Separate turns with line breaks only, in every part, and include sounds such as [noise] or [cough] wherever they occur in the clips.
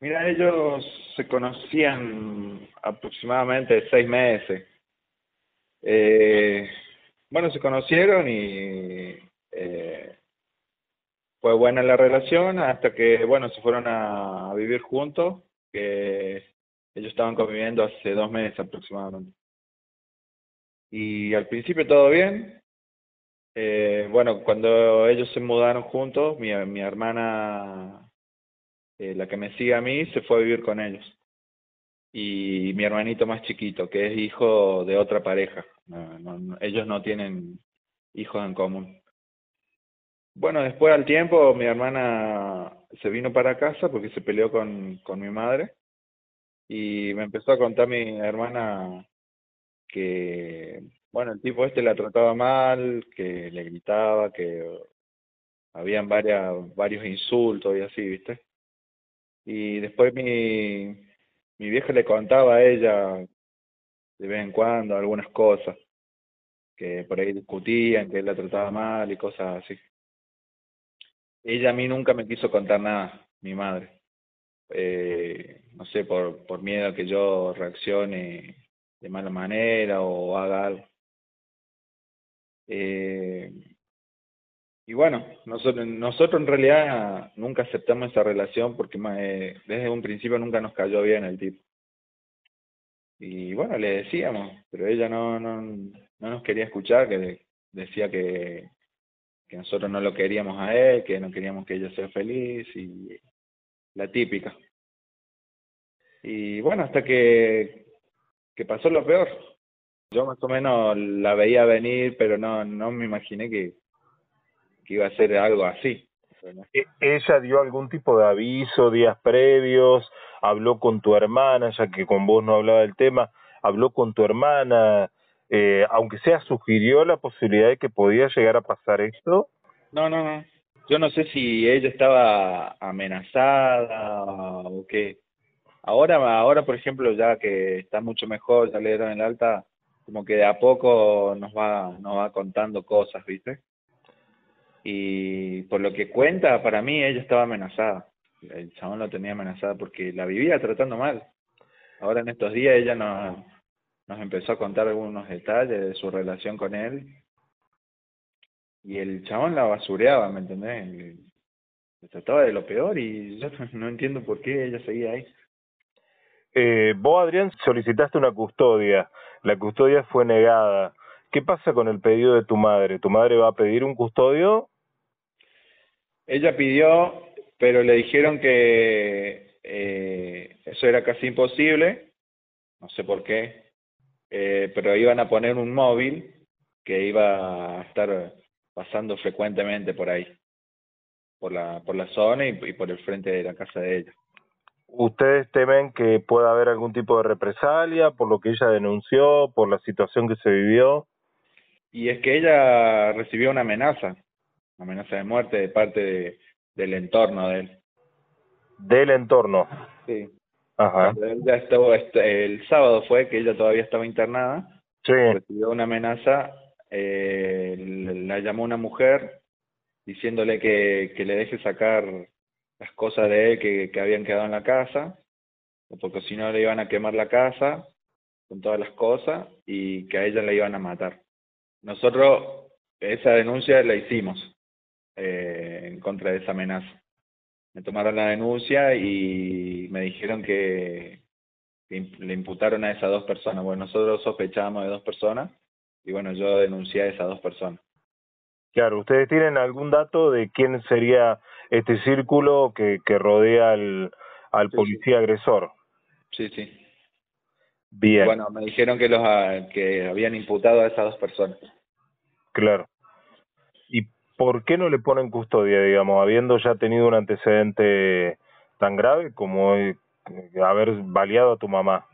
Mira, ellos se conocían aproximadamente seis meses. Eh, bueno, se conocieron y eh, fue buena la relación hasta que, bueno, se fueron a, vivir juntos, que ellos estaban conviviendo hace dos meses aproximadamente. Y al principio todo bien. Eh, bueno, cuando ellos se mudaron juntos, mi, mi hermana, eh, la que me sigue a mí, se fue a vivir con ellos. Y mi hermanito más chiquito, que es hijo de otra pareja. ellos no tienen hijos en común. Bueno, después al tiempo mi hermana se vino para casa porque se peleó con, con mi madre y me empezó a contar mi hermana que, bueno, el tipo este la trataba mal, que le gritaba, que habían varias, varios insultos y así, ¿viste? Y después mi, mi vieja le contaba a ella de vez en cuando algunas cosas, que por ahí discutían, que él la trataba mal y cosas así. Ella a mí nunca me quiso contar nada, mi madre. Eh, no sé, por, por miedo a que yo reaccione de mala manera o haga algo. Eh, y bueno, nosotros, nosotros en realidad nunca aceptamos esa relación porque eh, desde un principio nunca nos cayó bien el tipo. Y bueno, le decíamos, pero ella no, no, no nos quería escuchar, que decía que, que nosotros no lo queríamos a él, que no queríamos que ella sea feliz y la típica. Y bueno, hasta que, que pasó lo peor. Yo más o menos la veía venir, pero no, no me imaginé que, que iba a ser algo así.
¿E-, ¿Ella dio algún tipo de aviso días previos? ¿Habló con tu hermana, ya que con vos no hablaba del tema? ¿Habló con tu hermana? eh, aunque sea sugirió la posibilidad de que podía llegar a pasar esto?
No, no, no. Yo no sé si ella estaba amenazada o qué. Ahora, ahora por ejemplo, ya que está mucho mejor, ya le dieron el alta, como que de a poco nos va, nos va contando cosas, ¿viste? Y por lo que cuenta, para mí ella estaba amenazada. El chabón lo tenía amenazada porque la vivía tratando mal. Ahora en estos días ella no, nos empezó a contar algunos detalles de su relación con él y el chabón la basureaba, ¿me entendés? Le trataba de lo peor y yo [laughs] no entiendo por qué ella seguía ahí.
Eh, vos, Adrián, solicitaste una custodia. La custodia fue negada. ¿Qué pasa con el pedido de tu madre? ¿Tu madre va a pedir un custodio?
Ella pidió, pero le dijeron que eh, eso era casi imposible. No sé por qué eh, pero iban a poner un móvil que iba a estar pasando frecuentemente por ahí, por la, por la zona y, por el frente de la casa de ella.
¿Ustedes temen que pueda haber algún tipo de represalia por lo que ella denunció, por la situación que se vivió?
Y es que ella recibió una amenaza, amenaza de muerte de parte de, del entorno de él.
¿Del entorno?
Sí. Ajá. estuvo, este, el sábado fue que ella todavía estaba internada,
sí.
recibió una amenaza, eh, la llamó una mujer diciéndole que, que le deje sacar las cosas de él que, que habían quedado en la casa, porque si no le iban a quemar la casa con todas las cosas y que a ella la iban a matar. Nosotros esa denuncia la hicimos eh, en contra de esa amenaza me tomaron la denuncia y me dijeron que, le imputaron a esas dos personas. Bueno, nosotros sospechábamos de dos personas y bueno, yo denuncié a esas dos personas.
Claro, ¿ustedes tienen algún dato de quién sería este círculo que, que rodea al, al policía agresor?
Sí, sí.
Bien.
Bueno, me dijeron que los que habían imputado a esas dos personas.
Claro. ¿Por qué no le ponen custodia, digamos, habiendo ya tenido un antecedente tan grave como haber baleado a tu mamá?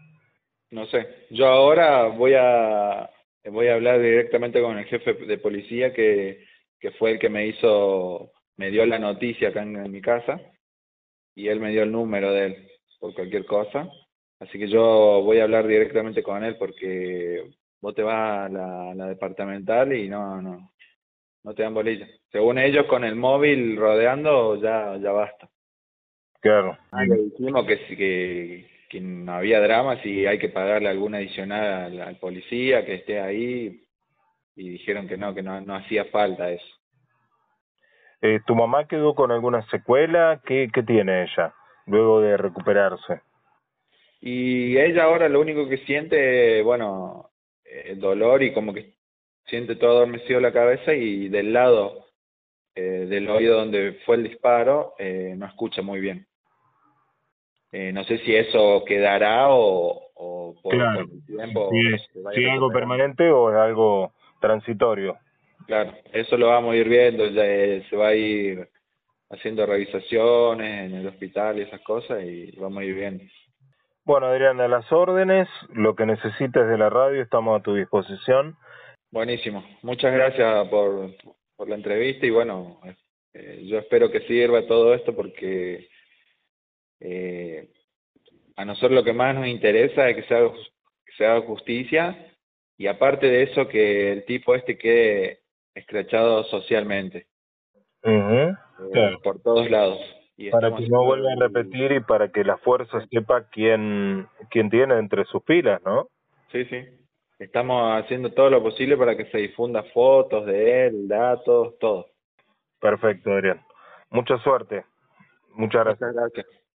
No sé, yo ahora voy a voy a hablar directamente con el jefe de policía que, que fue el que me hizo, me dio la noticia acá en, mi casa y él me dio el número de él por cualquier cosa. Así que yo voy a hablar directamente con él porque vos te vas a la departamental y no, no, no te dan bolilla. Según ellos, con el móvil rodeando ya, ya basta.
Claro.
Ah, le dijimos que, que, que no había drama, si hay que pagarle alguna adicional al, policía que esté ahí, y dijeron que no, que no, no hacía falta eso.
Eh, ¿Tu mamá quedó con alguna secuela? ¿Qué, ¿Qué tiene ella luego de recuperarse?
Y ella ahora lo único que siente, bueno, el eh, dolor y como que siente todo adormecido la cabeza y del lado eh, del oído donde fue el disparo eh, no escucha muy bien. Eh, no sé si eso quedará o, o por,
el tiempo. Si, es algo permanente o es algo transitorio.
Claro, eso lo vamos a ir viendo, ya, se va a ir haciendo revisaciones en el hospital y esas cosas y vamos a ir viendo.
Bueno, Adrián, a las órdenes, lo que necesites de la radio, estamos a tu disposición.
Buenísimo, muchas gracias por, por la entrevista y bueno, eh, yo espero que sirva todo esto porque eh, a nosotros lo que más nos interesa es que se haga, que se haga justicia y aparte de eso que el tipo este quede escrachado socialmente
eh,
por todos lados
para que no vuelva a repetir y para que la fuerza sepa quién, quién tiene entre sus filas, ¿no?
Sí, sí. Estamos haciendo todo lo posible para que se difunda fotos de él, datos, todo.
Perfecto, Adrián. Mucha suerte. Muchas gracias.
Muchas gracias.